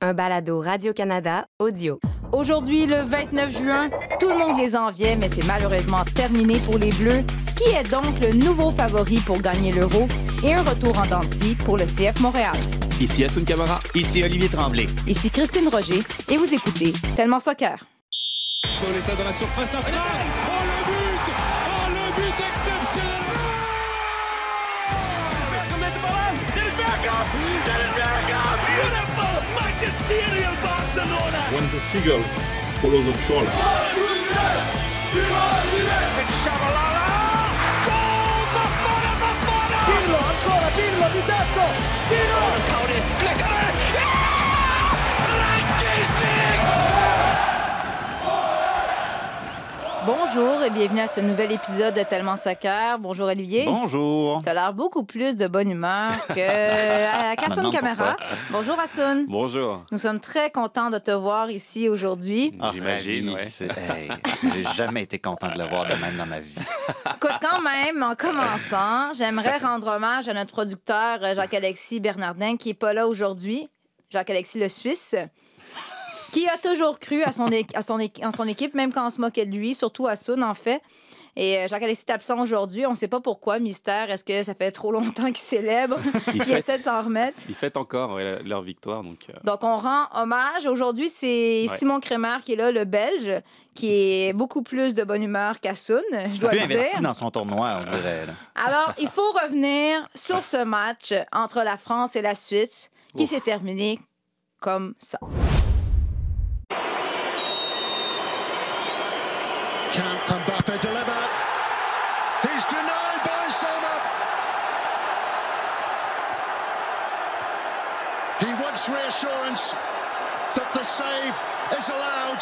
un balado Radio-Canada audio. Aujourd'hui, le 29 juin, tout le monde les enviait, mais c'est malheureusement terminé pour les Bleus. Qui est donc le nouveau favori pour gagner l'Euro? Et un retour en dentille pour le CF Montréal? Ici Assun Camara. Ici Olivier Tremblay. Ici Christine Roger, et vous écoutez Tellement Soccer. Pauletta dans la surface Barcelona. When the seagull follows the trawler. Shabalala. Goal! Bafana Bafana Pirlo ancora Pirlo di tetto! Pirlo Caudi flickare Bonjour et bienvenue à ce nouvel épisode de Tellement Soccer. Bonjour Olivier. Bonjour. Tu as l'air beaucoup plus de bonne humeur que Kassoun Camara. Bonjour Assoun. Bonjour. Nous sommes très contents de te voir ici aujourd'hui. Ah, J'imagine, ouais. C'est- hey, J'ai jamais été content de le voir de même dans ma vie. Écoute, quand même, en commençant, j'aimerais rendre hommage à notre producteur euh, Jacques-Alexis Bernardin, qui n'est pas là aujourd'hui. Jacques-Alexis le Suisse, qui a toujours cru à son, à son, en son équipe, même quand on se moquait de lui, surtout à Soun, en fait. Et euh, Jacques-Alexis est absent aujourd'hui. On ne sait pas pourquoi, mystère. Est-ce que ça fait trop longtemps qu'il célèbre? Il essaie de s'en remettre. ils fêtent encore ouais, leur victoire. Donc, euh, Donc, on rend hommage. Aujourd'hui, c'est Ouais. Simon Crémer qui est là, le Belge, qui est beaucoup plus de bonne humeur qu'Assoun, je dois Plus le dire. investi dans son tournoi, on dirait. là. Alors, il faut revenir sur ce match entre la France et la Suisse qui s'est terminé comme ça. Can Mbappe deliver? He's denied by Sommer. He wants reassurance that the save is allowed,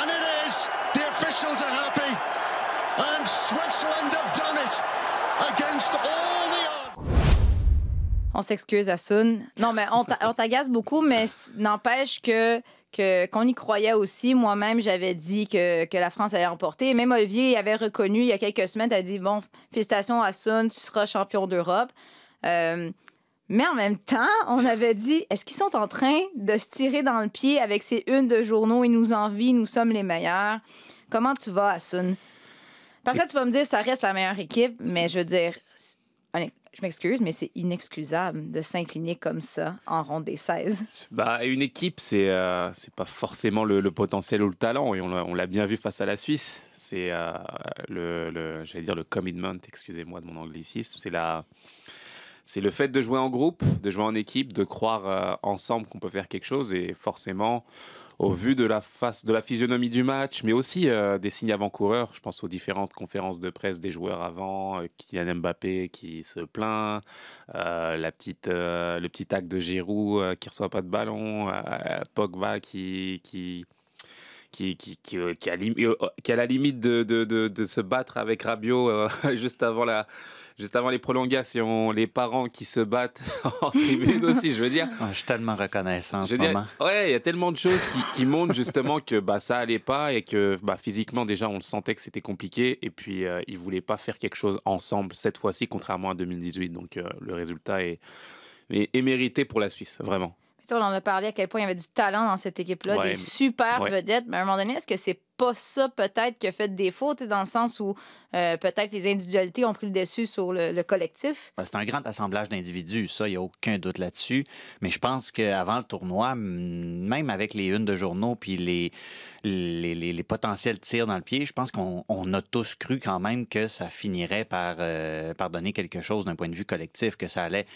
and it is. The officials are happy, and Switzerland have done it against all the odds. On s'excuse, Assoun. Non, mais on t'agace beaucoup, mais n'empêche que que- qu'on y croyait aussi. Moi-même, j'avais dit que, que la France allait remporter. Et Même Olivier avait reconnu il y a quelques semaines, tu dit, bon, félicitations Assoun, tu seras champion d'Europe. Euh, mais en même temps, on avait dit, est-ce qu'ils sont en train de se tirer dans le pied avec ces unes de journaux, ils nous envient, nous sommes les meilleurs? Comment tu vas, Assoun? Parce que tu vas me dire, ça reste la meilleure équipe, mais je veux dire, je m'excuse, mais c'est inexcusable de s'incliner comme ça en ronde des 16. bah, une équipe, c'est euh, c'est pas forcément le, potentiel ou le talent. Et on l'a bien vu face à la Suisse. C'est euh, le, dire le commitment, excusez-moi de mon anglicisme. C'est la. C'est le fait de jouer en groupe, de jouer en équipe, de croire euh, ensemble qu'on peut faire quelque chose. Et forcément, au vu de la face, de la physionomie du match, mais aussi euh, des signes avant-coureurs, je pense aux différentes conférences de presse des joueurs avant, euh, Kylian Mbappé qui se plaint, euh, la petite, euh, le petit acte de Giroud qui reçoit pas de ballon, Pogba qui, qui, qui, qui, qui, a, la limite de, de, de, de se battre avec Rabiot juste avant la. Juste avant les prolongations, les parents qui se battent en tribune aussi, je veux dire. Ah, je suis tellement reconnaissant en Je ce veux dire, moment. ouais, il y a tellement de choses qui, qui montrent justement que bah, ça allait pas et que bah, physiquement déjà on le sentait que c'était compliqué et puis euh, ils voulaient pas faire quelque chose ensemble cette fois-ci contrairement à 2018 donc euh, le résultat est, est, est mérité pour la Suisse vraiment. On en a parlé à quel point il y avait du talent dans cette équipe-là, Ouais, des super ouais. vedettes. Mais à un moment donné, est-ce que c'est pas ça peut-être qui a fait défaut, dans le sens où euh, peut-être les individualités ont pris le dessus sur le, le collectif? Ben, C'est un grand assemblage d'individus, ça, il n'y a aucun doute là-dessus. Mais je pense qu'avant le tournoi, même avec les unes de journaux puis les, les, les- potentiels tirs dans le pied, je pense qu'on on a tous cru quand même que ça finirait par, euh, par donner quelque chose d'un point de vue collectif, que ça allait.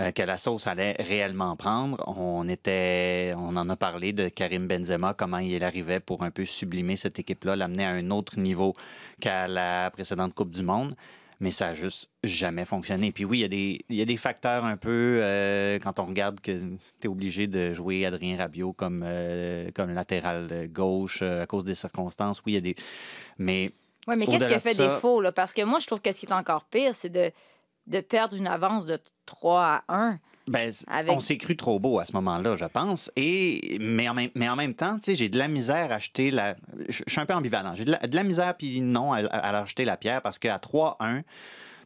euh, que la sauce allait réellement prendre. On était, on en a parlé de Karim Benzema, comment il arrivait pour un peu sublimer cette équipe-là, l'amener à un autre niveau qu'à la précédente Coupe du Monde mais ça n'a juste jamais fonctionné. Puis oui, il y a des, il y a des facteurs un peu, euh, quand on regarde que tu es obligé de jouer Adrien Rabiot comme, euh, comme latéral gauche euh, à cause des circonstances. Oui, il y a des... Mais Oui, mais qu'est-ce qui a fait ça- défaut? Là? Parce que moi, je trouve que ce qui est encore pire, c'est de, de perdre une avance de 3 à 1. Ben, Avec- On s'est cru trop beau à ce moment-là, je pense. Et, mais, en même, mais en même temps, j'ai de la misère à acheter la. Je suis un peu ambivalent. J'ai de la, de la misère, puis non, à, à- acheter la pierre parce qu'à 3-1,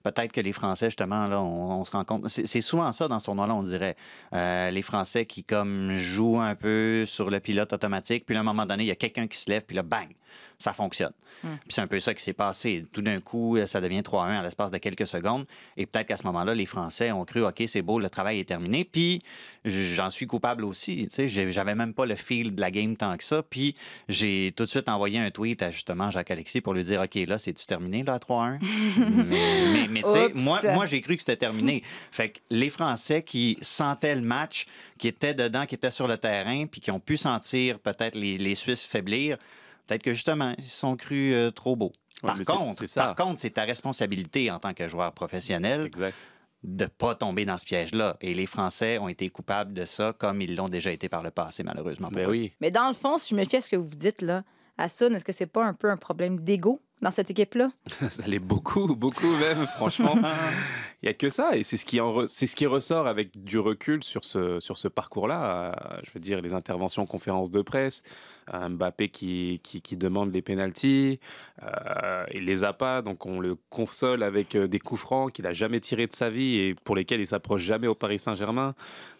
peut-être que les Français, justement, là, on, on se rend compte. C'est c'est souvent ça dans ce tournoi-là, on dirait. Euh, les Français qui, comme, jouent un peu sur le pilote automatique, puis à un moment donné, il y a quelqu'un qui se lève, puis là, bang, ça fonctionne. Hmm. Puis c'est un peu ça qui s'est passé. Tout d'un coup, ça devient 3-1 à l'espace de quelques secondes. Et peut-être qu'à ce moment-là, les Français ont cru, OK, c'est beau, le travail est terminé. Puis j'en suis coupable aussi. Tu sais, j'avais même pas le feel de la game tant que ça. Puis j'ai tout de suite envoyé un tweet à justement Jacques-Alexis pour lui dire, OK, là, c'est-tu terminé, là, à 3-1? mais mais, mais tu sais, moi, moi j'ai cru que c'était terminé. Fait que les Français qui sentaient le match, qui étaient dedans, qui étaient sur le terrain, puis qui ont pu sentir peut-être les, les Suisses faiblir, peut-être que justement, ils se sont crus euh, trop beaux. Ouais, Par contre, c'est ça. par contre, c'est ta responsabilité en tant que joueur professionnel Exact. de pas tomber dans ce piège-là. Et les Français ont été coupables de ça, comme ils l'ont déjà été par le passé, malheureusement. Ben oui. Mais dans le fond, si je me fie à ce que vous dites, là, à Sun, est-ce que c'est pas un peu un problème d'ego dans cette équipe-là? Ça l'est beaucoup, beaucoup même, franchement. Il n'y a que ça. Et c'est ce, qui c'est ce qui ressort avec du recul sur ce, sur ce parcours-là. Euh, je veux dire, les interventions en conférence de presse, euh, Mbappé qui, qui, demande les pénalties, euh, il les a pas, donc on le console avec euh, des coups francs qu'il a jamais tirés de sa vie et pour lesquels il s'approche jamais au Paris Saint-Germain.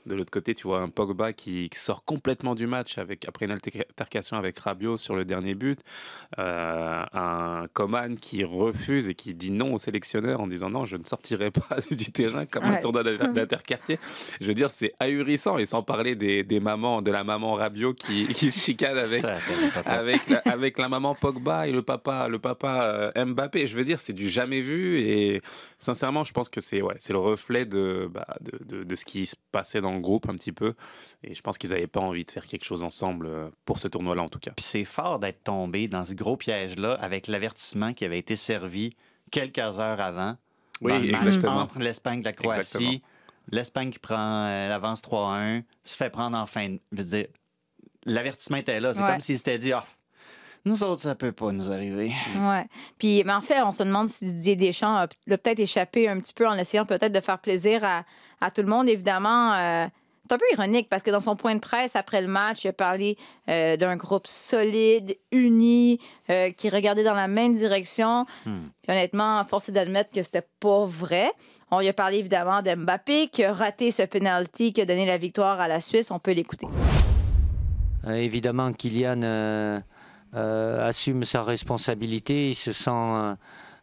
De l'autre côté, tu vois un Pogba qui, sort complètement du match avec, après une altercation avec Rabiot sur le dernier but. Un Coman qui refuse et qui dit non au sélectionneur en disant non, je ne sortirai pas du terrain comme un tournoi d'inter- d'interquartier. Je veux dire, c'est ahurissant et sans parler des, des mamans, de la maman Rabiot qui, qui se chicane avec, Ça, avec, la, avec la maman Pogba et le papa, le papa euh, Mbappé. Je veux dire, c'est du jamais vu et sincèrement, je pense que c'est ouais, c'est le reflet de, bah, de, de, de ce qui se passait dans le groupe un petit peu. Et je pense qu'ils n'avaient pas envie de faire quelque chose ensemble euh, pour ce tournoi-là en tout cas. Puis c'est fort d'être tombé dans ce gros piège-là avec l'avertissement qui avait été servi quelques heures avant Oui, dans le match exactement. entre l'Espagne et la Croatie. Exactement. L'Espagne qui prend euh, l'avance 3-1, se fait prendre en fin. de- Je veux dire, l'avertissement était là. C'est Ouais. comme s'il s'était dit, ah, nous autres, ça peut pas nous arriver. Ouais. Puis, mais en fait, on se demande si Didier Deschamps a, l'a peut-être échappé un petit peu en essayant peut-être de faire plaisir à, à tout le monde. Évidemment, euh, c'est un peu ironique parce que dans son point de presse après le match, il a parlé euh, d'un groupe solide, uni, euh, qui regardait dans la même direction. Hmm. Honnêtement, force est d'admettre que c'était pas vrai. On lui a parlé évidemment d'Mbappé qui a raté ce penalty qui a donné la victoire à la Suisse. On peut l'écouter. Euh, évidemment, Kylian assume sa responsabilité, il se sent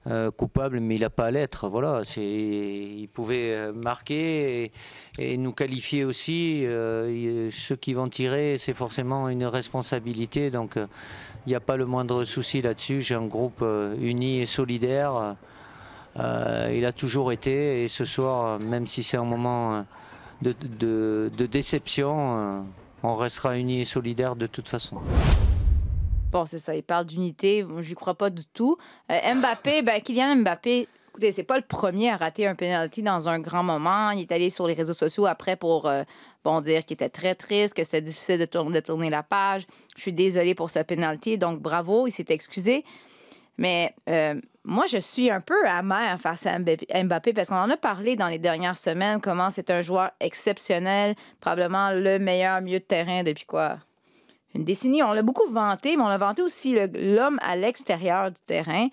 euh, coupable, mais il n'a pas à l'être. Voilà, il pouvait euh, marquer et, nous qualifier aussi. Euh, ceux qui vont tirer, c'est forcément une responsabilité, donc il n'y a pas le moindre souci là-dessus. J'ai un groupe uni et solidaire. Il a toujours été, et ce soir, même si c'est un moment de, déception, on restera unis et solidaires de toute façon. Bon, c'est ça, il parle d'unité. J'y crois pas du tout. Euh, Mbappé, ben, Kylian Mbappé, écoutez, c'est pas le premier à rater un penalty dans un grand moment. Il est allé sur les réseaux sociaux après pour euh, bon, dire qu'il était très triste, que c'est difficile de tourner, la page. Je suis désolé pour ce penalty, donc bravo, il s'est excusé. Mais euh, moi, je suis un peu amère face à Mbappé parce qu'on en a parlé dans les dernières semaines, comment c'est un joueur exceptionnel, probablement le meilleur milieu de terrain depuis quoi? Une décennie. On l'a beaucoup vanté, mais on a vanté aussi l'homme à l'extérieur du terrain.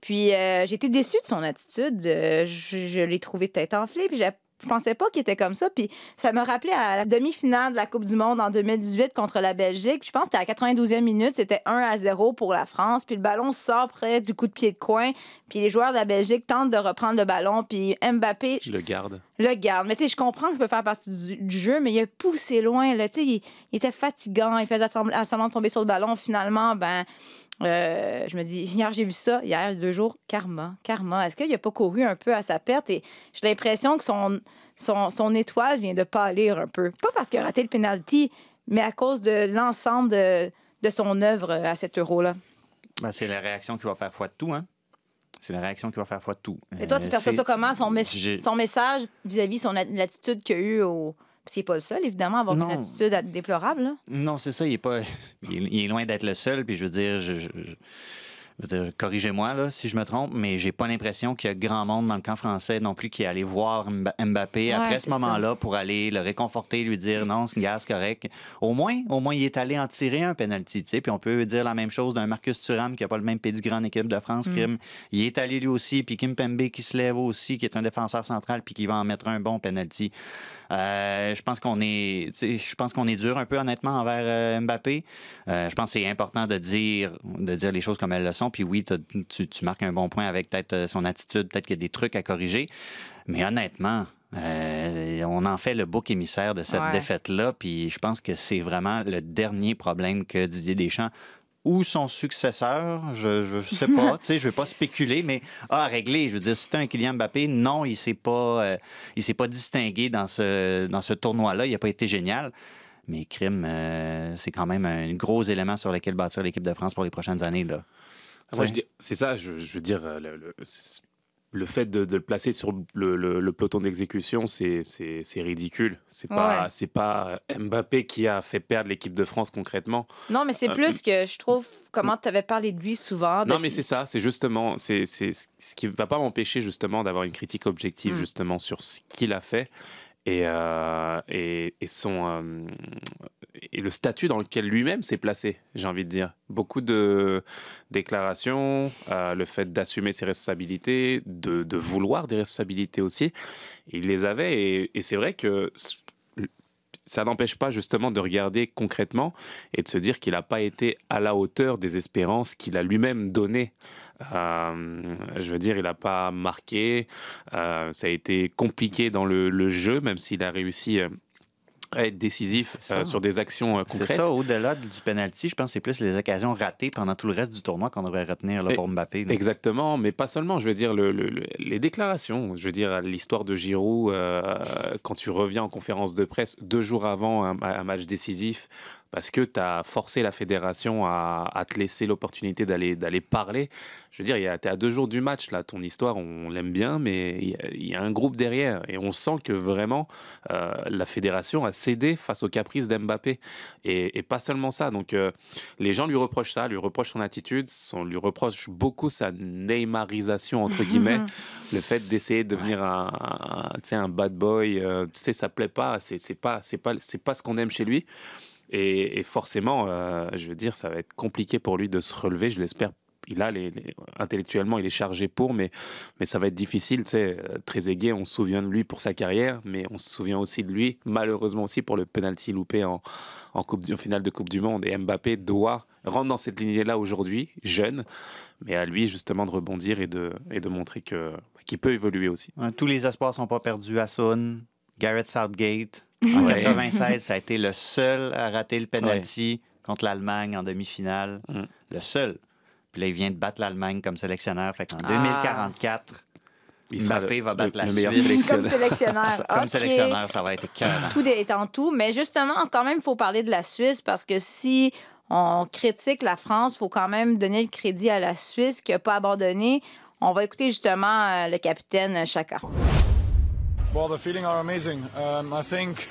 Puis euh, été déçue de son attitude. Euh, je je l'ai trouvé tête enflée, puis je pensais pas qu'il était comme ça. Puis ça me rappelait à la demi-finale de la Coupe du Monde en 2018 contre la Belgique. Je pense que c'était à la 92e minute, c'était 1 à 0 pour la France. Puis le ballon sort près du coup de pied de coin. Puis les joueurs de la Belgique tentent de reprendre le ballon. Puis Mbappé, Je le garde. le garde. Mais tu sais, je comprends que ça peut faire partie du, du jeu, mais il a poussé loin. Là. Tu sais, Il, il était fatigant, il faisait semblant de tomber sur le ballon. Finalement, ben, euh, je me dis, hier, j'ai vu ça, hier, deux jours, karma, karma. Est-ce qu'il n'a pas couru un peu à sa perte? Et j'ai l'impression que son, son, son étoile vient de pâlir un peu. Pas parce qu'il a raté le penalty, mais à cause de l'ensemble de, de son œuvre à cet euro-là. Ben, c'est la réaction qui va faire foi de tout, hein? C'est la réaction qui va faire foi de tout. Et toi, tu Euh, perçois c'est- ça comment, son, mes- son message vis-à-vis son a- l'attitude qu'il a eue au... C'est pas le seul, évidemment, à avoir Non. une attitude déplorable. là. Non, c'est ça, il est pas. Il est, il est loin d'être le seul, puis je veux dire, je. je- corrigez-moi là, si je me trompe, mais j'ai pas l'impression qu'il y a grand monde dans le camp français non plus qui est allé voir Mba- Mbappé Ouais, après ce moment-là pour aller le réconforter, lui dire non, c'est gars, c'est correct. Au moins, au moins, il est allé en tirer un penalty, tu sais. Puis on peut dire la même chose d'un Marcus Thuram qui a pas le même pédigré en équipe de France. Kim. Il est allé lui aussi, puis Kim Pembe qui se lève aussi, qui est un défenseur central, puis qui va en mettre un bon penalty. Euh, je pense qu'on est, je pense qu'on est dur un peu honnêtement envers euh, Mbappé. Euh, je pense que c'est important de dire, de dire les choses comme elles le sont. Puis oui, tu, tu marques un bon point avec peut-être euh, son attitude, peut-être qu'il y a des trucs à corriger. Mais honnêtement, euh, on en fait le bouc émissaire de cette Ouais. défaite-là. Puis je pense que c'est vraiment le dernier problème que Didier Deschamps ou son successeur, je ne sais pas, tu sais, je ne vais pas spéculer, mais à régler. Je veux dire, c'était un Kylian Mbappé, non, il ne s'est pas, euh, il s'est pas distingué dans ce, dans ce tournoi-là. Il n'a pas été génial. Mais crime, euh, c'est quand même un gros élément sur lequel bâtir l'équipe de France pour les prochaines années. Là. Ah, Moi, Ouais. je dis- c'est ça, je, je veux dire, le, le- c'est- le fait de, de le placer sur le, peloton d'exécution, c'est c'est- c'est ridicule. C'est pas, Ouais. c'est pas Mbappé qui a fait perdre l'équipe de France concrètement. Non, mais c'est Euh, plus que je trouve comment tu avais parlé de lui souvent. Non, mais c'est ça, c'est justement, c'est c'est ce qui va pas m'empêcher justement d'avoir une critique objective Mm. justement sur ce qu'il a fait et, euh, et, et son euh, et le statut dans lequel lui-même s'est placé, j'ai envie de dire. Beaucoup de déclarations, euh, le fait d'assumer ses responsabilités, de, vouloir des responsabilités aussi, il les avait et, c'est vrai que ça n'empêche pas justement de regarder concrètement et de se dire qu'il n'a pas été à la hauteur des espérances qu'il a lui-même données. Euh, je veux dire, il n'a pas marqué, euh, ça a été compliqué dans le, le jeu, même s'il a réussi à être décisif euh, sur des actions euh, C'est concrètes. ça, au-delà du penalty, je pense que c'est plus les occasions ratées pendant tout le reste du tournoi qu'on devrait retenir là, pour Mbappé. là. Exactement, mais pas seulement. Je veux dire, le- le- le- les déclarations. Je veux dire, l'histoire de Giroud, euh, quand tu reviens en conférence de presse deux jours avant un, un match décisif, parce que tu as forcé la fédération à, à te laisser l'opportunité d'aller d'aller parler. Je veux dire, tu es à deux jours du match, là. Ton histoire, on l'aime bien, mais il y, a- il y a un groupe derrière. Et on sent que vraiment, euh, la fédération a cédé face aux caprices d'Mbappé. Et, et pas seulement ça. Donc, euh, les gens lui reprochent ça, lui reprochent son attitude, on lui reproche beaucoup sa Neymarisation, entre guillemets, le fait d'essayer de devenir un, un, un bad boy, euh, tu sais, ça plaît pas, c'est c'est pas, c'est pas, c'est pas ce qu'on aime chez lui. Et, forcément, euh, je veux dire, ça va être compliqué pour lui de se relever, je l'espère. Il a intellectuellement, il est chargé pour, mais, mais ça va être difficile. Tu sais, euh, Trezeguet, on se souvient de lui pour sa carrière, mais on se souvient aussi de lui, malheureusement aussi, pour le penalty loupé en, en, finale de Coupe du Monde. Et Mbappé doit rentrer dans cette lignée-là aujourd'hui, jeune, mais à lui justement de rebondir et de, et de montrer que- qu'il peut évoluer aussi. Tous les espoirs sont pas perdus Sun. Garrett Southgate, en Ouais. 96, ça a été le seul à rater le penalty contre l'Allemagne en demi-finale. Mm. Le seul. Puis là, il vient de battre l'Allemagne comme sélectionneur. Fait qu'en Ah. 2044, Il sera Mbappé le- va battre le- la le Suisse. Comme sélectionneur. comme sélectionneur, ça va être écœurant. Tout étant tout. Mais justement, quand même, il faut parler de la Suisse parce que si on critique la France, il faut quand même donner le crédit à la Suisse qui n'a pas abandonné. On va écouter justement euh, le capitaine Chaka. Well, the feeling are amazing. Um, I think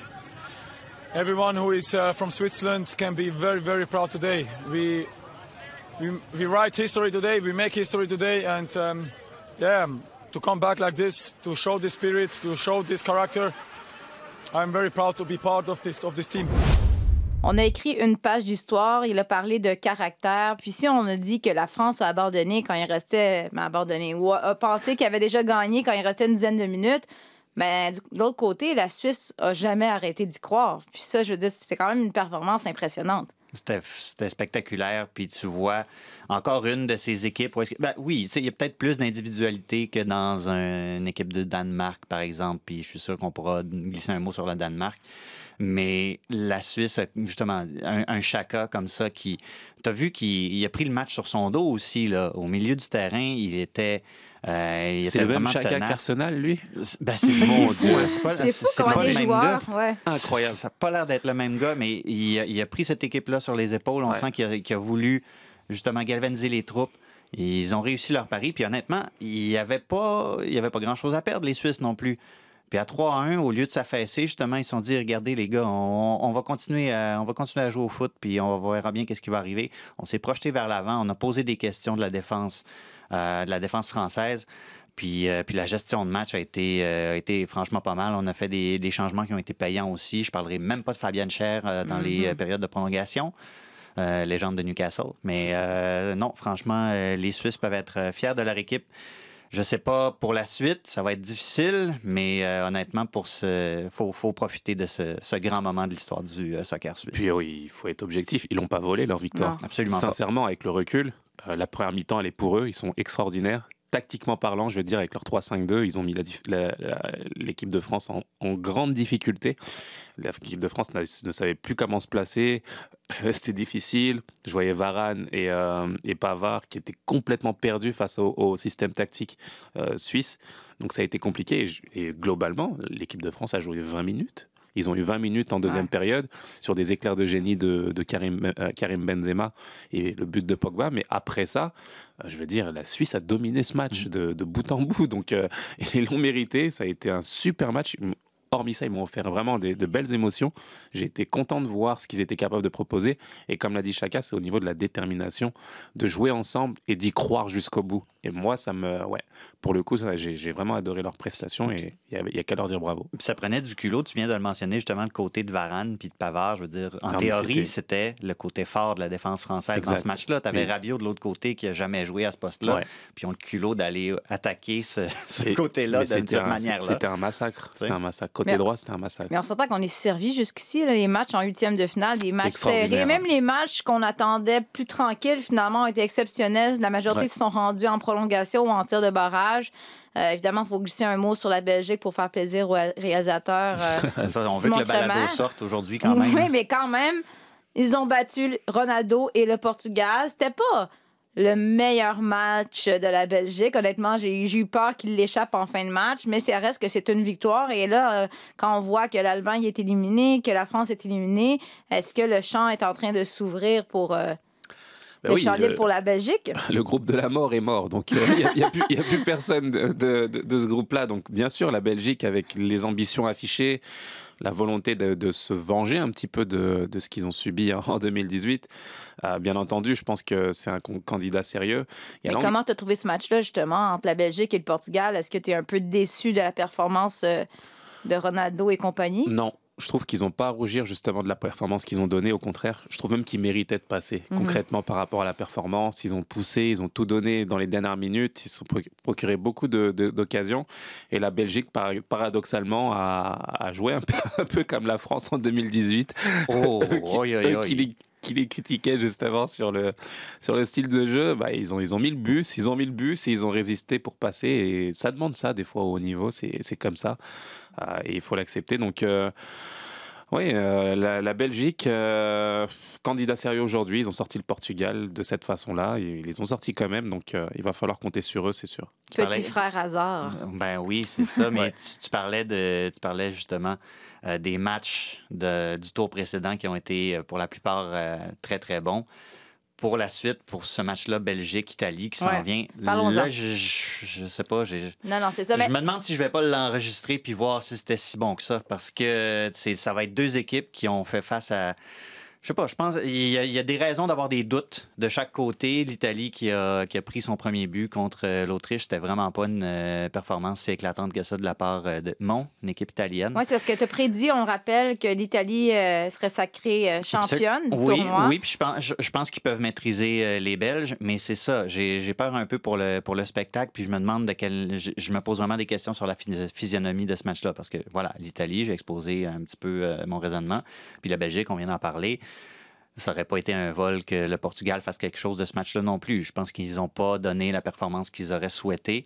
everyone who is uh, from Switzerland can be very, very proud today. We, we we write history today. We make history today, and um, yeah, to come back like this, to show this spirit, to show this character, I'm very proud to be part of this of this team. On a écrit une page d'histoire, il a parlé de caractère. Puis si on a dit que la France a abandonné quand il restait, ben, abandonné, ou a, a pensé qu'il avait déjà gagné quand il restait une dizaine de minutes, du- de côté, la Suisse a jamais arrêté d'y croire. Puis ça, je veux dire, c'était quand même une performance impressionnante. C'était spectaculaire. Puis tu vois encore une de ces équipes. Ben oui, il y a peut-être plus d'individualité que dans un- une équipe de Danemark, par exemple. Puis je suis sûr qu'on pourra glisser un mot sur le Danemark. Mais la Suisse, justement, un, Chaka comme ça qui. Tu as vu qu'il il a pris le match sur son dos aussi, là. Au milieu du terrain, il était. Euh, C'est le même tenace. qu'Arsenal, lui? Ben, c'est ça qui Mon est fou, Dieu. hein. C'est pas, C'est fou c'est comment pas les le même joueurs, gars. ouais. Incroyable. Ça n'a pas l'air d'être le même gars, mais il a, il a pris cette équipe-là sur les épaules. On Ouais. sent qu'il a, voulu justement galvaniser les troupes. Ils ont réussi leur pari. Puis honnêtement, il n'y avait pas, il y avait pas grand-chose à perdre, les Suisses non plus. Puis à 3-1, au lieu de s'affaisser, justement, ils se sont dit regardez, les gars, on, on va, continuer à, on va continuer à jouer au foot, puis on verra bien qu'est-ce qui va arriver. On s'est projeté vers l'avant, on a posé des questions de la défense, euh, de la défense française. Puis, euh, puis la gestion de match a été, euh, a été franchement pas mal. On a fait des, des changements qui ont été payants aussi. Je parlerai même pas de Fabienne Cher dans les euh, périodes de prolongation. légende de Newcastle. Mais non, franchement, les Suisses peuvent être fiers de leur équipe. Je sais pas pour la suite, ça va être difficile, mais euh, honnêtement, pour ce, faut, faut profiter de ce, ce grand moment de l'histoire du euh, soccer suisse. Puis oui, il faut être objectif. Ils l'ont pas volé leur victoire. Non. Absolument pas. Sincèrement, avec le recul, euh, la première mi-temps, elle est pour eux. Ils sont extraordinaires. Tactiquement parlant, je veux dire, avec leur 3-5-2, ils ont mis l'équipe de France en, grande difficulté. L'équipe de France ne savait plus comment se placer. C'était difficile. Je voyais Varane et, euh, Pavard qui étaient complètement perdus face au, système tactique euh, suisse. Donc ça a été compliqué. Et globalement, l'équipe de France a joué 20 minutes. Ils ont eu 20 minutes en deuxième Ouais. période sur des éclairs de génie de, de Karim, euh, Karim Benzema et le but de Pogba. Mais après ça, euh, je veux dire, la Suisse a dominé ce match de, de bout en bout. Donc, euh, ils l'ont mérité. Ça a été un super match. Hormis ça, ils m'ont offert vraiment des- de belles émotions. J'ai été content de voir ce qu'ils étaient capables de proposer. Et comme l'a dit Chaka, c'est au niveau de la détermination de jouer ensemble et d'y croire jusqu'au bout. Et moi, ça me. Ouais, pour le coup, j'ai vraiment adoré leur prestation et il n'y a, qu'à leur dire bravo. Ça prenait du culot. Tu viens de le mentionner, justement, le côté de Varane puis de Pavard. Je veux dire, en Non, théorie, c'était- le côté fort de la défense française dans ce match-là. Tu avais Oui. Rabiot de l'autre côté qui n'a jamais joué à ce poste-là. Ouais. Puis on le culot d'aller attaquer ce, côté-là de cette manière-là. C'était un massacre. C'était un massacre. Côté Mais- droit, c'était un massacre. Mais on s'entend qu'on est servi jusqu'ici, là, les matchs en huitième de finale, des matchs serrés. Même les matchs qu'on attendait plus tranquilles, finalement, ont été exceptionnels. La majorité Ouais. se sont rendus en prolongation ou en tir de barrage. Euh, évidemment, il faut glisser un mot sur la Belgique pour faire plaisir au réalisateur. euh, Ça, on veut que le balado Clément. sorte aujourd'hui quand même. Oui, mais quand même, ils ont battu Ronaldo et le Portugal. C'était pas le meilleur match de la Belgique. Honnêtement, j'ai eu peur qu'il l'échappe en fin de match, mais ça reste que c'est une victoire. Et là, euh, quand on voit que l'Allemagne est éliminée, que la France est éliminée, est-ce que le champ est en train de s'ouvrir pour euh, Ben oui, le- pour la Belgique? le groupe de la mort est mort. Donc, euh, il n'y a, plus- y a plus personne de- de ce groupe-là. Donc, bien sûr, la Belgique, avec les ambitions affichées, la volonté de, de se venger un petit peu de, de ce qu'ils ont subi en 2018, euh, bien entendu, je pense que c'est un candidat sérieux. Il Mais comment tu as trouvé ce match-là, justement, entre la Belgique et le Portugal? Est-ce que tu es un peu déçu de la performance euh, de Ronaldo et compagnie? Non. Je trouve qu'ils n'ont pas à rougir justement de la performance qu'ils ont donnée. Au contraire, je trouve même qu'ils méritaient de passer. Mhm. Concrètement, par rapport à la performance, ils ont poussé, ils ont tout donné dans les dernières minutes. Ils se sont proc- procuré beaucoup d'occasions. Et la Belgique, par- paradoxalement, a, a joué un peu, un peu comme la France en 2018. Oh, Eux qui- oi, oi, eux oi. qui les, qui les critiquaient juste avant sur le, sur le style de jeu, bah, ils, ont, ils ont mis le bus, ils ont mis le bus et ils ont résisté pour passer. Et ça demande ça des fois au haut niveau, c'est comme ça. Euh, et il faut l'accepter. Donc, euh, oui, euh, la, la Belgique, euh, candidat sérieux aujourd'hui, ils ont sorti le Portugal de cette façon-là. Ils les ont sortis quand même, donc euh, il va falloir compter sur eux, c'est sûr. Petit parlais- frère hasard. Ben oui, c'est ça. Mais tu, tu parlais de, tu parlais justement euh, des matchs de- du tour précédent qui ont été pour la plupart euh, très très bons. Pour la suite, pour ce match-là, Belgique-Italie qui s'en Ouais. vient. Là, je, je, je sais pas. Non, non, c'est ça. Je me demande si je vais pas l'enregistrer puis voir si c'était si bon que ça. Parce que c'est, ça va être deux équipes qui ont fait face à. Je sais pas, je pense il y, a, il y a des raisons d'avoir des doutes de chaque côté. L'Italie qui a, qui a pris son premier but contre euh, l'Autriche, c'était vraiment pas une euh, performance si éclatante que ça de la part euh, de mon équipe italienne. Oui, c'est parce que tu as prédit, on rappelle, que l'Italie euh, serait sacrée championne du oui, tournoi. Oui, puis je pense, je, je pense qu'ils peuvent maîtriser les Belges, mais c'est ça. J'ai peur un peu pour le, pour le spectacle, puis je me demande de quel. Je, je me pose vraiment des questions sur la phys- physionomie de ce match-là, parce que voilà, l'Italie, j'ai exposé un petit peu euh, mon raisonnement, puis la Belgique, on vient d'en parler. Ça n'aurait pas été un vol que le Portugal fasse quelque chose de ce match-là non plus. Je pense qu'ils n'ont pas donné la performance qu'ils auraient souhaité.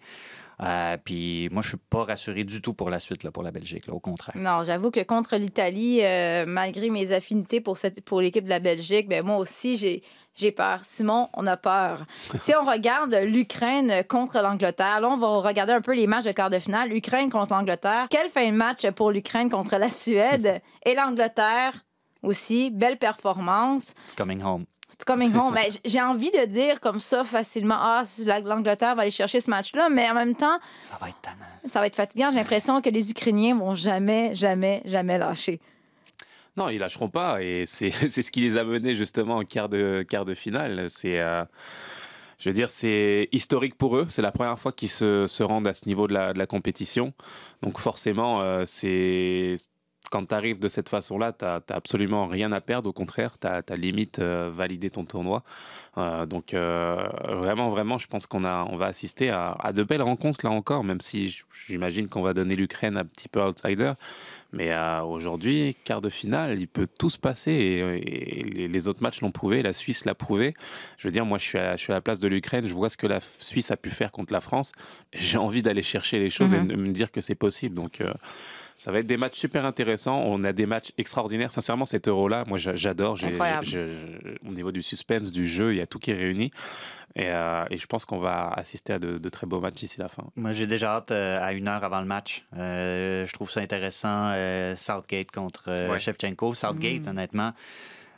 Euh, puis moi, je suis pas rassuré du tout pour la suite, là, pour la Belgique, là, au contraire. Non, j'avoue que contre l'Italie, euh, malgré mes affinités pour, cette, pour l'équipe de la Belgique, ben moi aussi, j'ai. J'ai peur. Simon, on a peur. si on regarde l'Ukraine contre l'Angleterre, là, on va regarder un peu les matchs de quart de finale. Ukraine contre l'Angleterre. Quelle fin de match pour l'Ukraine contre la Suède? Et l'Angleterre aussi. Belle performance. It's coming home. It's coming home. Ben, J'ai envie de dire comme ça facilement, ah, l'Angleterre va aller chercher ce match-là, mais en même temps, Ça va être tannant. ça va être fatigant. J'ai l'impression que les Ukrainiens vont jamais, jamais, jamais lâcher. Non, ils lâcheront pas et c'est c'est ce qui les a menés justement en quart de, quart de finale. C'est, euh, je veux dire, c'est historique pour eux. C'est la première fois qu'ils se, se rendent à ce niveau de la, de la compétition. Donc forcément, euh, c'est quand tu arrives de cette façon-là, tu n'as absolument rien à perdre. Au contraire, tu as, limite euh, validé ton tournoi. Euh, donc euh, vraiment, vraiment, je pense qu'on a, on va assister à, à de belles rencontres là encore, même si j'imagine qu'on va donner l'Ukraine un petit peu outsider. Mais aujourd'hui, quart de finale, il peut tout se passer et, et les, autres matchs l'ont prouvé, la Suisse l'a prouvé. Je veux dire, moi, je suis à, je suis à la place de l'Ukraine, je vois ce que la Suisse a pu faire contre la France. J'ai envie d'aller chercher les choses Mhm. et de me dire que c'est possible. Donc, ça va être des matchs super intéressants. On a des matchs extraordinaires. Sincèrement, cet euro-là, moi, j'a- j'adore. Au niveau du suspense, du jeu, il y a tout qui est réuni. Et, euh, et je pense qu'on va assister à de, de très beaux matchs d'ici la fin. Moi, j'ai déjà hâte euh, à une heure avant le match. Euh, je trouve ça intéressant. euh, Southgate contre euh, Ouais. Shevchenko. Southgate, Mm. honnêtement,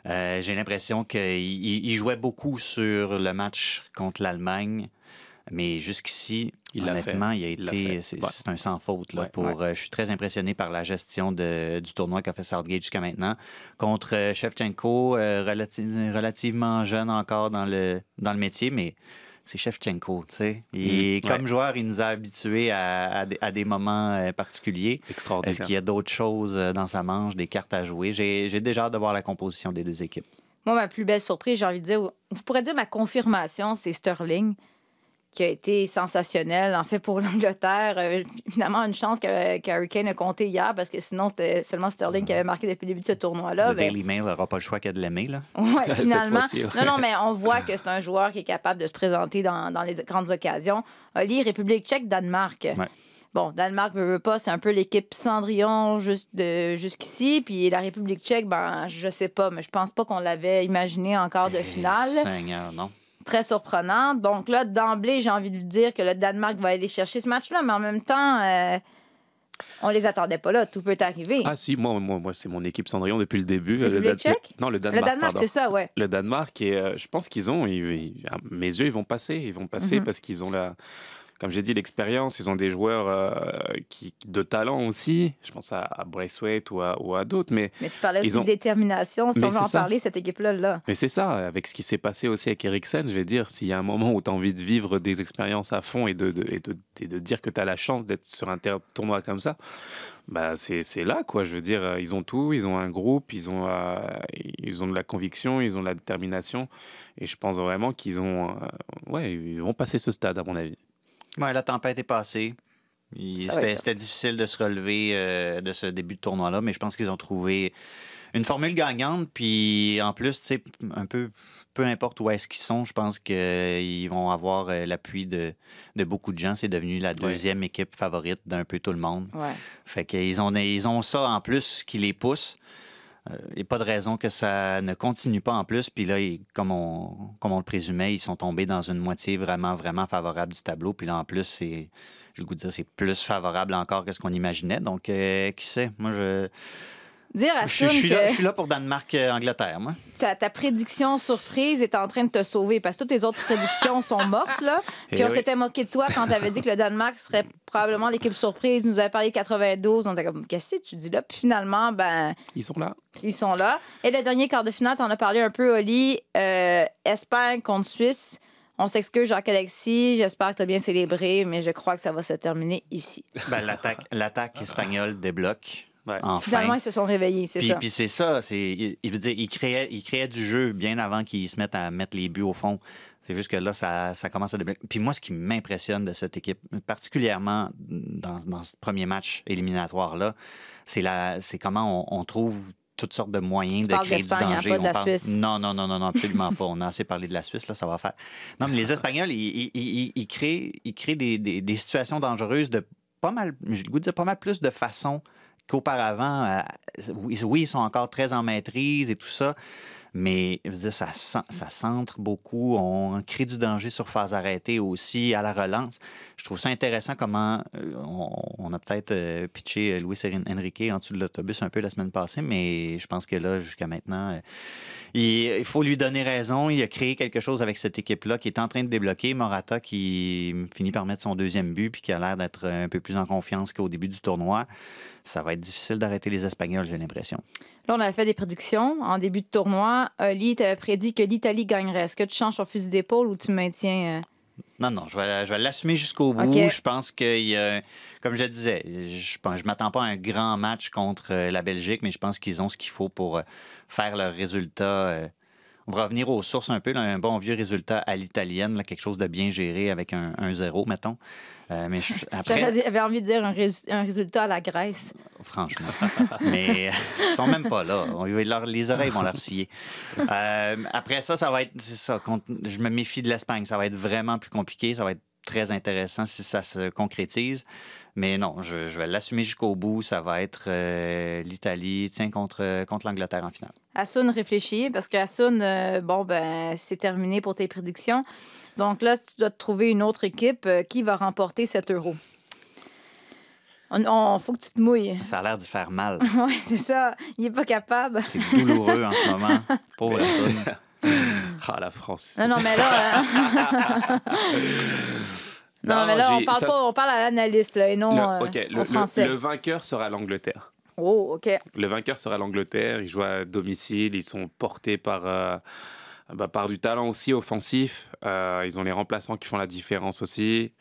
euh, j'ai l'impression qu'il il- il jouait beaucoup sur le match contre l'Allemagne. Mais jusqu'ici, honnêtement, il a été. C'est Ouais. un sans faute. Là, Ouais, pour, ouais. euh, je suis très impressionné par la gestion de- du tournoi qu'a fait Southgate jusqu'à maintenant. Contre euh, Shevchenko, euh, relati- relativement jeune encore dans le, dans le métier, mais c'est Shevchenko, tu sais. Et Mhm, comme ouais. joueur, il nous a habitués à, à des, à des moments euh, particuliers. Est-ce Extraordinaire. qu'il y a d'autres choses dans sa manche, des cartes à jouer? J'ai j'ai déjà hâte de voir la composition des deux équipes. Moi, ma plus belle surprise, j'ai envie de dire, vous pourrez dire ma confirmation, c'est Sterling, qui a été sensationnel. En fait, pour l'Angleterre, euh, évidemment, une chance que, que Harry Kane a compté hier, parce que sinon, c'était seulement Sterling qui avait marqué depuis le début de ce tournoi-là. le Ben, Daily Mail n'aura pas le choix que de l'aimer. là. Cette finalement. ouais. Non, non, mais on voit que c'est un joueur qui est capable de se présenter dans, dans les grandes occasions. Oli, République tchèque, Danemark. Ouais. Bon, Danemark veut, veut pas, c'est un peu l'équipe Cendrillon juste de, jusqu'ici. Puis la République tchèque, ben, je sais pas, mais je pense pas qu'on l'avait imaginé en quart de Eh, finale. Seigneur, non. Très surprenant. Donc là, d'emblée, j'ai envie de vous dire que le Danemark va aller chercher ce match-là, mais en même temps, euh, on les attendait pas là. Tout peut arriver. Ah si, moi, moi, moi c'est mon équipe Cendrillon depuis le début. Le Dan- tchèque? Non, le le Danemark. C'est ça, ouais. Le Danemark, et euh, je pense qu'ils ont, ils- ils- à mes yeux, ils vont passer. Ils vont passer Mhm. parce qu'ils ont la, comme j'ai dit, l'expérience. Ils ont des joueurs euh, qui, de talent aussi. Je pense à, à Braithwaite ou à, ou à d'autres. Mais, Mais tu parlais aussi ont- de détermination. Si Mais on veut en ça. parler, cette équipe-là, là. mais c'est ça, avec ce qui s'est passé aussi avec Eriksen, je vais dire, s'il y a un moment où tu as envie de vivre des expériences à fond et de, de- et de, et de dire que tu as la chance d'être sur un tournoi comme ça, bah c'est là, quoi. Je veux dire, euh, ils ont tout, ils ont un groupe, ils ont, euh, ils ont de la conviction, ils ont de la détermination. Et je pense vraiment qu'ils ont. euh, ouais, ils vont passer ce stade, à mon avis. Ouais, la tempête est passée. C'était difficile de se relever euh, de ce début de tournoi-là, mais je pense qu'ils ont trouvé une formule gagnante. Puis en plus, tu sais, un peu, peu importe où est-ce qu'ils sont, je pense qu'ils vont avoir euh, l'appui de, de beaucoup de gens. C'est devenu la deuxième équipe favorite d'un peu tout le monde. Ouais. Fait qu'ils ont, ils ont ça en plus qui les pousse. Il n'y a pas de raison que ça ne continue pas en plus. Puis là, comme, on, le présumait, ils sont tombés dans une moitié vraiment, vraiment favorable du tableau. Puis là, en plus, c'est, je de dire, c'est plus favorable encore que ce qu'on imaginait. Donc, euh, qui sait? Moi, je, Dire à je, suis là, je que suis là pour Danemark-Angleterre, moi. ta, ta prédiction surprise est en train de te sauver parce que toutes les autres prédictions sont mortes, là. Puis Eh on oui. s'était moqué de toi quand tu avais dit que le Danemark serait probablement l'équipe surprise. Nous avait parlé 92. On était comme, qu'est-ce que tu dis là? Puis finalement, ben, Ils sont là. ils sont là. Et le dernier quart de finale, t'en as parlé un peu, Oli. Euh, Espagne contre Suisse. On s'excuse, Jacques-Alexis. J'espère que tu as bien célébré, mais je crois que ça va se terminer ici. Ben, l'attaque, l'attaque espagnole débloque. Ouais. Enfin. Finalement, ils se sont réveillés, c'est ça. puis c'est ça, c'est, il, il veut dire, il créait, il créait du jeu bien avant qu'ils se mettent à mettre les buts au fond. C'est juste que là, ça, ça commence à débloquer. Puis moi, ce qui m'impressionne de cette équipe, particulièrement dans, dans ce premier match éliminatoire-là, c'est, la, c'est comment on, on trouve toutes sortes de moyens Tu de créer du danger. pas de On la parle- Suisse. Non, non, non, non, non, absolument pas. On a assez parlé de la Suisse, là, ça va faire. Non, mais les Espagnols, ils, ils- ils- ils créent, ils créent des, des- des situations dangereuses de pas mal, j'ai le goût de dire pas mal plus de façon qu'auparavant. Euh, oui, oui, ils sont encore très en maîtrise et tout ça, Mais ça, cen- ça centre beaucoup. On crée du danger sur phase arrêtée aussi, à la relance. Je trouve ça intéressant comment euh, on, a peut-être euh, pitché euh, Luis Enrique en dessous de l'autobus un peu la semaine passée, mais je pense que là, jusqu'à maintenant, il, il faut lui donner raison. Il a créé quelque chose avec cette équipe-là qui est en train de débloquer. Morata qui finit par mettre son deuxième but puis qui a l'air d'être un peu plus en confiance qu'au début du tournoi. Ça va être difficile d'arrêter les Espagnols, j'ai l'impression. Là, on avait fait des prédictions en début de tournoi. Oli, tu prédit que l'Italie gagnerait. Est-ce que tu changes ton fusil d'épaule ou tu maintiens. euh, Non, non, je vais, je vais l'assumer jusqu'au bout. Je pense qu'il y a, comme je le disais, je ne m'attends pas à un grand match contre euh, la Belgique, mais je pense qu'ils ont ce qu'il faut pour euh, faire leur résultat. On va revenir aux sources un peu, là, un bon vieux résultat à l'italienne, quelque chose de bien géré avec un, un zéro, mettons. Euh, mais je- après, J'avais envie de dire un, rés- un résultat à la Grèce. franchement. Mais euh, ils sont même pas là. Leur- les oreilles vont leur scier. Euh, après ça, ça va être. C'est ça. je me méfie de l'Espagne. Ça va être vraiment plus compliqué. Ça va être très intéressant si ça se concrétise. Mais non, je, je vais l'assumer jusqu'au bout. Ça va être euh, l'Italie, tiens, contre, contre l'Angleterre en finale. Asun réfléchit parce que Asun, euh, bon, ben, c'est terminé pour tes prédictions. Donc là, si tu dois te trouver une autre équipe, euh, qui va remporter cet euro? On, on- faut que tu te mouilles. Ça a l'air d'y faire mal. oui, c'est ça. Il n'est pas capable. C'est douloureux en ce moment. Pauvre Hassoun. Ah, la France. Non, non, mais là. euh, non, mais là, on parle, ça, pas, on parle à l'analyste, là, et non le, euh, le, au le- français. le vainqueur sera l'Angleterre. Oh, OK. Le vainqueur sera l'Angleterre. Ils jouent à domicile. Ils sont portés par, euh, bah, par du talent aussi offensif. Euh, ils ont les remplaçants qui font la différence aussi.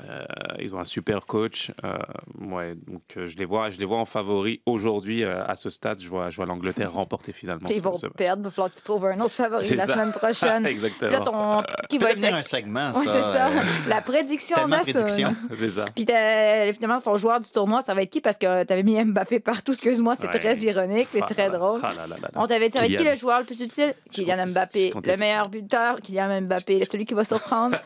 Euh, ils ont un super coach. Euh, ouais, donc euh, je les vois, je les vois en favori aujourd'hui euh, à ce stade. Je vois, je vois l'Angleterre remporter finalement. Ils ce- vont ce- perdre. Il va falloir que tu trouves un autre favori C'est la ça. semaine prochaine. Exactement. Là, ton... qui va être devenir un segment. Ouais, c'est ça. La prédiction tellement prédictions. C'est ça. Puis t'as- finalement, ton joueur du tournoi, ça va être qui? Parce que t'avais mis Mbappé partout. Excuse-moi, c'est Ouais. très ironique, c'est Ah très drôle. Ah là là là là. On t'avait dit, ça va être qui Kylian. le joueur le plus utile? Kylian Mbappé. Le meilleur buteur, Kylian Mbappé. Celui qui va surprendre.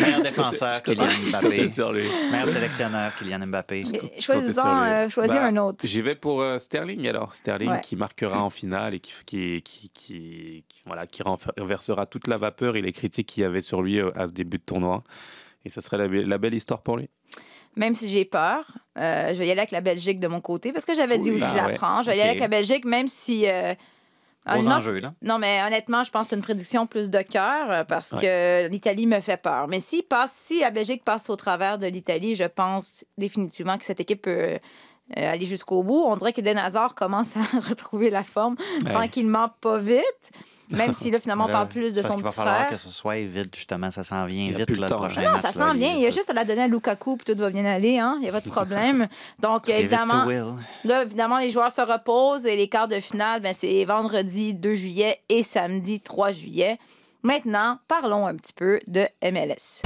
Meilleur défenseur, Kylian Mbappé. sur lui. Meilleur sélectionneur, Kylian Mbappé. Choisis-en, euh, choisis Bah, un autre. J'y vais pour euh, Sterling alors. Sterling Ouais. qui marquera en finale et qui, qui, qui, qui- qui- voilà, qui renversera toute la vapeur et les critiques qu'il y avait sur lui euh, à ce début de tournoi. Et ce serait la, be- la belle histoire pour lui. Même si j'ai peur, euh, je vais y aller avec la Belgique de mon côté. Parce que j'avais dit Oui. aussi Ah la ouais. France. Je vais y aller avec la Belgique, même si. euh, Gros honnêtement, enjeu, là. Non, mais honnêtement, je pense que c'est une prédiction plus de cœur euh, parce que l'Italie me fait peur. Mais si, passe, si la Belgique passe au travers de l'Italie, je pense définitivement que cette équipe peut euh, aller jusqu'au bout. On dirait que Den Hazard commence à retrouver la forme Ouais. tranquillement, pas vite. Même si là, finalement, on parle plus de son qu'il va petit falloir frère. que ce soit vite, justement. Ça s'en vient vite, le là, temps, prochain. Non, match, ça s'en vient. Il y a est- juste à la donner à Lukaku, puis tout va bien aller. Hein? Il n'y a pas de problème. Donc, évidemment. Là, évidemment, les joueurs se reposent et les quarts de finale, ben, c'est vendredi 2 juillet et samedi 3 juillet. Maintenant, parlons un petit peu de MLS.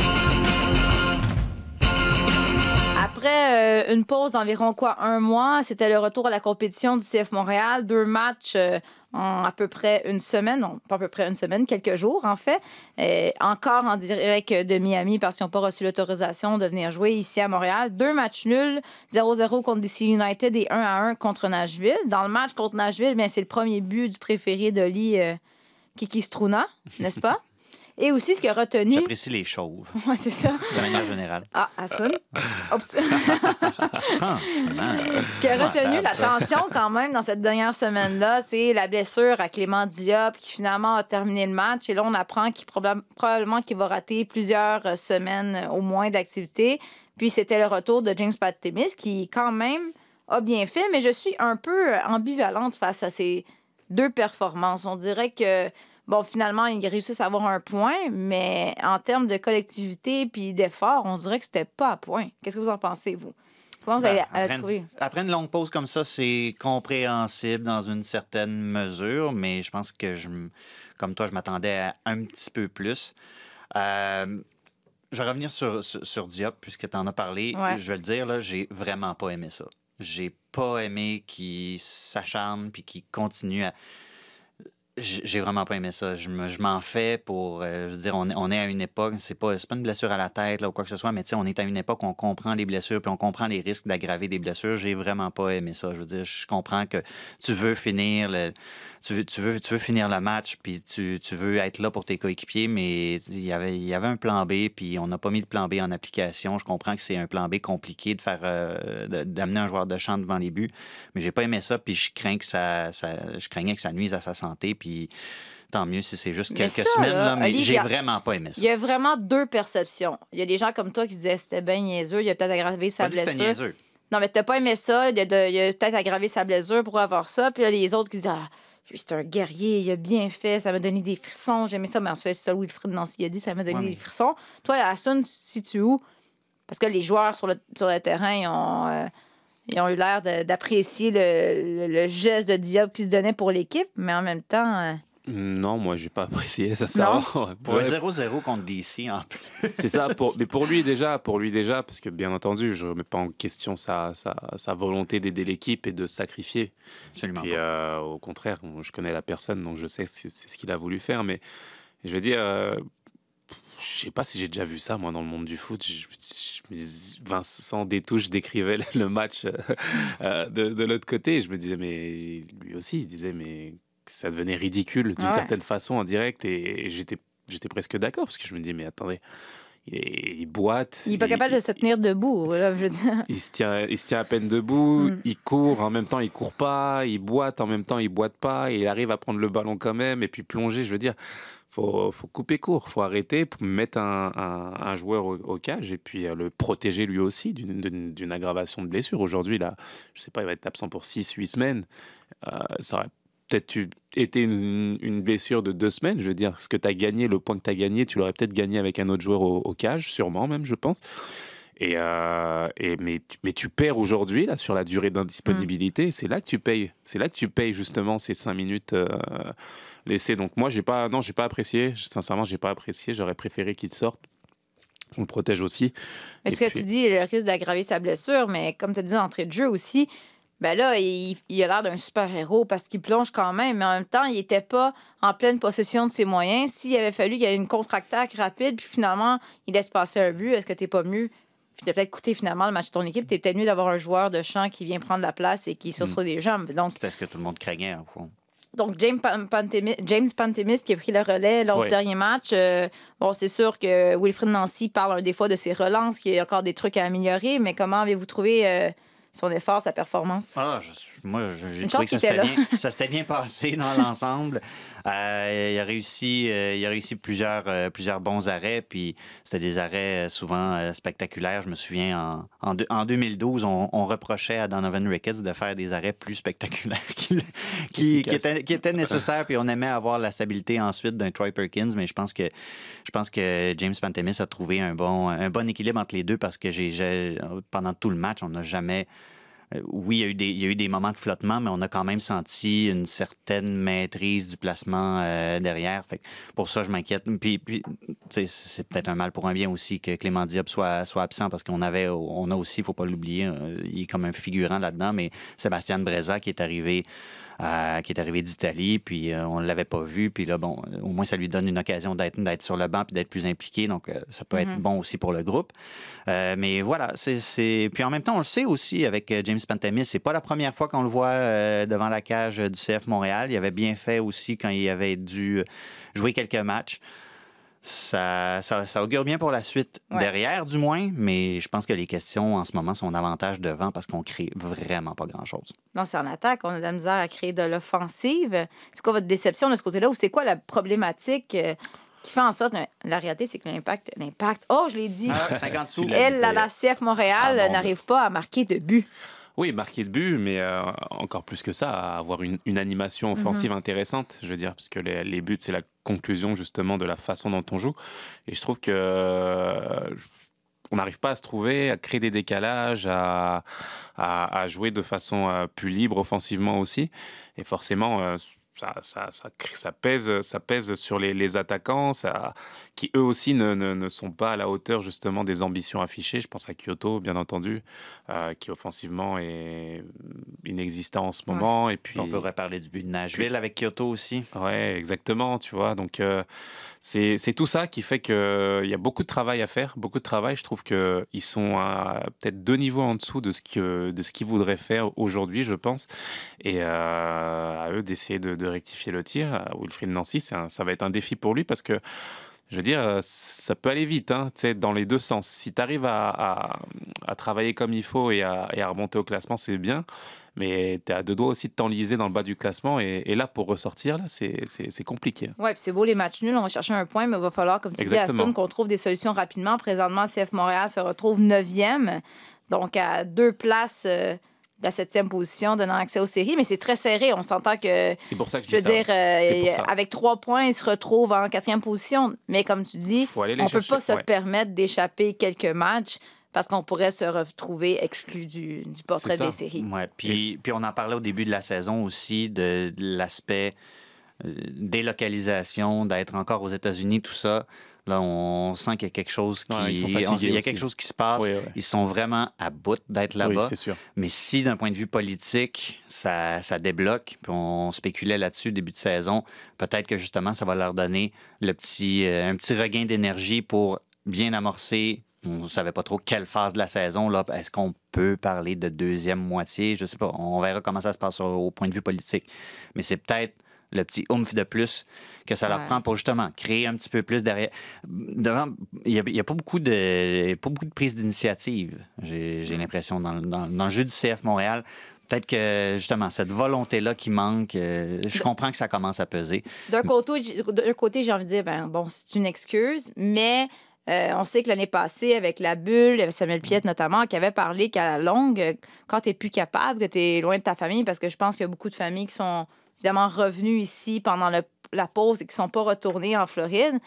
Après euh, une pause d'environ quoi un mois, c'était le retour à la compétition du CF Montréal. Deux matchs euh, en à peu près une semaine, non, pas à peu près une semaine, quelques jours en fait. Euh, encore en direct de Miami parce qu'ils n'ont pas reçu l'autorisation de venir jouer ici à Montréal. Deux matchs nuls, 0-0 contre DC United et 1-1 contre Nashville. Dans le match contre Nashville, bien, c'est le premier but du préféré de Lee euh, Kiki Struna, n'est-ce pas? Et aussi, ce qui a retenu. J'apprécie les chauves, Ouais, c'est ça. de manière générale. Ah, Asun. Oups. Franchement. Ce qui a retenu l'attention quand même dans cette dernière semaine-là, c'est la blessure à Clément Diop qui finalement a terminé le match. Et là, on apprend qu'il probab- probablement qu'il va rater plusieurs euh, semaines euh, au moins d'activité. Puis c'était le retour de James Pat-Temis qui quand même a bien fait, mais je suis un peu euh, ambivalente face à ces deux performances. On dirait que Bon, finalement, ils réussissent à avoir un point, mais en termes de collectivité puis d'effort, on dirait que c'était pas à point. Qu'est-ce que vous en pensez, vous? Comment vous Ben, allez euh, après, trouver? une, après une longue pause comme ça, c'est compréhensible dans une certaine mesure, mais je pense que, je, comme toi, je m'attendais à un petit peu plus. Euh, je vais revenir sur, sur, sur Diop, puisque tu en as parlé. Ouais. Je vais le dire, là, j'ai vraiment pas aimé ça. J'ai pas aimé qu'il s'acharne puis qu'il continue à. J'ai vraiment pas aimé ça. Je m'en fais pour. Euh, je veux dire, on, est à une époque, c'est pas, pas une blessure à la tête là, ou quoi que ce soit, mais on est à une époque où on comprend les blessures puis on comprend les risques d'aggraver des blessures. J'ai vraiment pas aimé ça. Je veux dire, je comprends que tu veux finir le, tu veux, tu veux, tu veux finir le match puis tu, tu, veux être là pour tes coéquipiers, mais il y avait, y avait un plan B puis on n'a pas mis de plan B en application. Je comprends que c'est un plan B compliqué de faire euh, d'amener un joueur de champ devant les buts, mais j'ai pas aimé ça puis je crains que ça, ça, je craignais que ça nuise à sa santé puis tant mieux si c'est juste quelques semaines, là, mais j'ai vraiment pas aimé ça. Il y a vraiment deux perceptions. Il y a des gens comme toi qui disaient c'était bien niaiseux, il a peut-être aggravé sa blessure. Non, mais t'as pas aimé ça, il a, a peut-être aggravé sa blessure pour avoir ça, puis là, les autres qui disaient ah, c'est un guerrier, il a bien fait, ça m'a donné des frissons, j'aimais ça, mais en fait, c'est ça Wilfried Nancy a dit, ça m'a donné des frissons. Toi, la Sun, tu situes où? Parce que les joueurs sur le, sur le terrain, ils ont, euh, ils ont eu l'air d'apprécier le, le, geste de Diop qui se donnait pour l'équipe, mais en même temps... Euh, non, moi, j'ai pas apprécié ça. ça pour 0-0 contre DC en plus. C'est ça. Pour, mais pour lui déjà, pour lui déjà, parce que bien entendu, je remets pas en question sa, sa, sa volonté d'aider l'équipe et de sacrifier. Absolument. Et euh, au contraire, je connais la personne, donc je sais que c'est ce qu'il a voulu faire. Mais je veux dire, euh, je sais pas si j'ai déjà vu ça moi dans le monde du foot. Je, Vincent Détouche décrivait le match euh, de, de l'autre côté. Et je me disais, mais lui aussi, il disait, mais ça devenait ridicule d'une certaine façon en direct et, j'étais j'étais presque d'accord parce que je me dis mais attendez il, boite. Il n'est pas capable de se tenir debout. je veux dire. Il, se tient, il se tient à peine debout, mm. il court, en même temps il court pas, il boite, en même temps il boite pas, il arrive à prendre le ballon quand même et puis plonger. Je veux dire, faut, faut couper court, faut arrêter pour mettre un, un, joueur au, cage et puis euh, le protéger lui aussi d'une aggravation de blessure. Aujourd'hui, là, je sais pas, il va être absent pour 6-8 semaines. Euh, ça aurait peut-être été une, blessure de deux semaines. Je veux dire, ce que tu as gagné, le point que tu as gagné, tu l'aurais peut-être gagné avec un autre joueur au, cage, sûrement même, je pense. Et, euh, et mais, tu, mais tu perds aujourd'hui là sur la durée d'indisponibilité. Mm. C'est là que tu payes. C'est là que tu payes justement ces cinq minutes euh, laissées. Donc moi j'ai pas non j'ai pas apprécié. Sincèrement j'ai pas apprécié. J'aurais préféré qu'il sorte. On le protège aussi. Mais ce que tu dis, le risque d'aggraver sa blessure, mais comme tu as dit d'entrée de jeu aussi, ben là, il, a l'air d'un super-héros parce qu'il plonge quand même, mais en même temps, il n'était pas en pleine possession de ses moyens. S'il avait fallu qu'il y ait une contre-attaque rapide, puis finalement, il laisse passer un but, est-ce que tu n'es pas mieux? Puis as peut-être coûté finalement le match de ton équipe. Tu es peut-être mieux d'avoir un joueur de champ qui vient prendre la place et qui sur des jambes. Donc, C'était ce que tout le monde craignait, en fond. Donc, James, Pantemis, James qui a pris le relais lors du dernier match. euh, bon, c'est sûr que Wilfred Nancy parle des fois de ses relances, qu'il y a encore des trucs à améliorer, mais comment avez-vous trouvé euh, son effort, sa performance? Ah, moi, j'ai trouvé que ça s'était bien, passé dans l'ensemble. Euh, il, a réussi, euh, il a réussi plusieurs, euh, plusieurs bons arrêts, puis c'était des arrêts souvent spectaculaires. Je me souviens, en, en, 2012, on, reprochait à Donovan Ricketts de faire des arrêts plus spectaculaires qui, qui, étaient, qui, étaient, nécessaires, puis on aimait avoir la stabilité ensuite d'un Troy Perkins, mais je pense que, je pense que James Pantemis a trouvé un bon, un bon équilibre entre les deux parce que j'ai pendant tout le match, on n'a jamais oui, il y, a eu des, moments de flottement, mais on a quand même senti une certaine maîtrise du placement euh, derrière. Pour ça, je m'inquiète. Puis, c'est peut-être un mal pour un bien aussi que Clément Diop soit, soit absent parce qu'on avait, on a aussi, il ne faut pas l'oublier, euh, il est comme un figurant là-dedans, mais Sébastien Breza qui est arrivé qui est arrivé d'Italie, puis euh, on ne l'avait pas vu. Puis là, bon, au moins, ça lui donne une occasion d'être sur le banc puis d'être plus impliqué. Donc, euh, ça peut être mm-hmm. bon aussi pour le groupe. Euh, mais voilà, c'est. Puis en même temps, on le sait aussi avec James Pantamis, c'est pas la première fois qu'on le voit devant la cage du CF Montréal. Il avait bien fait aussi quand il avait dû jouer quelques matchs ça, ça, augure bien pour la suite derrière, du moins, mais je pense que les questions en ce moment sont davantage devant parce qu'on crée vraiment pas grand-chose. Non, c'est en attaque. On a de la misère à créer de l'offensive. C'est quoi votre déception de ce côté-là ou c'est quoi la problématique? Euh, qui fait en sorte, la réalité, c'est que l'impact, l'impact, oh, je l'ai dit, ah, 50 sous, elle, la, la CF Montréal, ah, n'arrive pas à marquer de but. Oui, marquer de but, mais euh, encore plus que ça, avoir une, animation mhm. offensive intéressante, je veux dire, parce que les, buts, c'est la conclusion justement de la façon dont on joue. Et je trouve que euh, on n'arrive pas à se trouver, à créer des décalages, à, à, jouer de façon euh, plus libre offensivement aussi. Et forcément, ça, ça, ça, ça, pèse, ça pèse sur les, les, attaquants, ça, qui eux aussi ne, ne, ne, sont pas à la hauteur justement des ambitions affichées. Je pense à Kyoto, bien entendu, euh, qui offensivement est inexistant en ce moment. Ouais. Et puis on pourrait parler du but de Nashville puis, avec Kyoto aussi. Ouais, exactement. Tu vois, donc euh, c'est tout ça qui fait qu'il y a beaucoup de travail à faire, beaucoup de travail. Je trouve qu'ils sont peut-être deux niveaux en dessous de ce qu'ils voudraient faire aujourd'hui, je pense. Et euh, à eux d'essayer de, rectifier le tir. Wilfried Nancy, ça va être un défi pour lui parce que je veux dire, ça peut aller vite, hein, dans les deux sens. Si tu arrives à, travailler comme il faut et à, et à remonter au classement, c'est bien. Mais tu es à deux doigts aussi de t'enliser dans le bas du classement. Et, et là, pour ressortir, là, c'est compliqué. Oui, c'est beau les matchs nuls. On va chercher un point, mais il va falloir, comme tu Exactement. dis, à Sun, qu'on trouve des solutions rapidement. Présentement, CF Montréal se retrouve 9e, donc à deux places. Euh, la septième position, donnant accès aux séries, mais c'est très serré. On s'entend que. C'est pour ça que je, je veux dis dire, euh, avec trois points, il se retrouve en quatrième position. Mais comme tu dis, on ne peut pas se permettre d'échapper quelques matchs parce qu'on pourrait se retrouver exclu du, du portrait des séries. Ouais, puis, puis on en parlait au début de la saison aussi de, de l'aspect euh, délocalisation, d'être encore aux États-Unis, tout ça. Là, on sent qu'il y a quelque chose qui, ouais, on, il y a quelque chose qui se passe. Oui. Ils sont vraiment à bout d'être là-bas. Oui, Mais si, d'un point de vue politique, ça, ça débloque, puis on spéculait là-dessus début de saison, peut-être que justement, ça va leur donner le petit, euh, un petit regain d'énergie pour bien amorcer. On ne savait pas trop quelle phase de la saison. là. Est-ce qu'on peut parler de deuxième moitié? Je ne sais pas. On verra comment ça se passe au point de vue politique. Mais c'est peut-être le petit oomph de plus que ça leur prend pour justement créer un petit peu plus derrière. Devant, il n'y a, a, pas beaucoup de, pas beaucoup de prise d'initiative, j'ai l'impression, dans, dans, dans, le jeu du CF Montréal. Peut-être que justement, cette volonté-là qui manque, euh, je comprends que ça commence à peser. D'un côté, d'un côté j'ai envie de dire, ben, bon, c'est une excuse, mais euh, on sait que l'année passée, avec la bulle, il y avait Samuel Piette notamment, qui avait parlé qu'à la longue, quand tu n'es plus capable, que tu es loin de ta famille, parce que je pense qu'il y a beaucoup de familles qui sont évidemment revenus ici pendant le, la pause et qui ne sont pas retournés en Floride,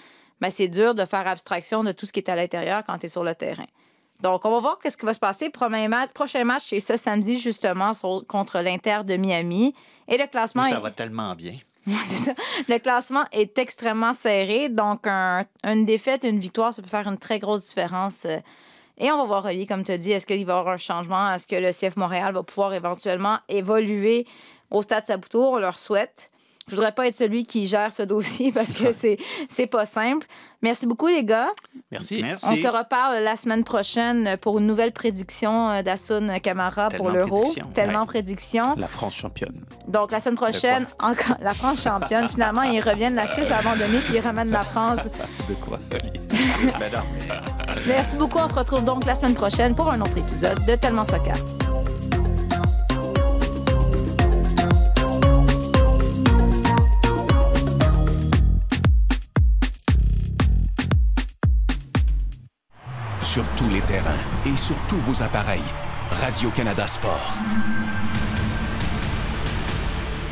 mais c'est dur de faire abstraction de tout ce qui est à l'intérieur quand tu es sur le terrain. Donc, on va voir qu'est-ce qui va se passer. Premier match, prochain match, c'est ce samedi, justement, sur, contre l'Inter de Miami. Et le classement. Ça est... va tellement bien. Le classement est extrêmement serré. Donc, un, une défaite, une victoire, ça peut faire une très grosse différence. Et on va voir, Oli, comme tu as dit, est-ce qu'il va y avoir un changement? Est-ce que le CF Montréal va pouvoir éventuellement évoluer au Stade Saputo? On leur souhaite. Je voudrais pas être celui qui gère ce dossier parce que c'est c'est pas simple. Merci beaucoup les gars. Merci. Merci. On se reparle la semaine prochaine pour une nouvelle prédiction d'Assun Camara pour l'Euro. Tellement ouais. prédiction. La France championne. Donc la semaine prochaine, encore la France championne. Finalement, ils reviennent la Suisse a abandonné puis ils ramènent la France. De quoi? Merci beaucoup. On se retrouve donc la semaine prochaine pour un autre épisode de Tellement Soccer. Sur tous les terrains et sur tous vos appareils. Radio-Canada Sport.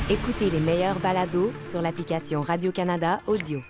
Écoutez les meilleurs balados sur l'application Radio-Canada Audio.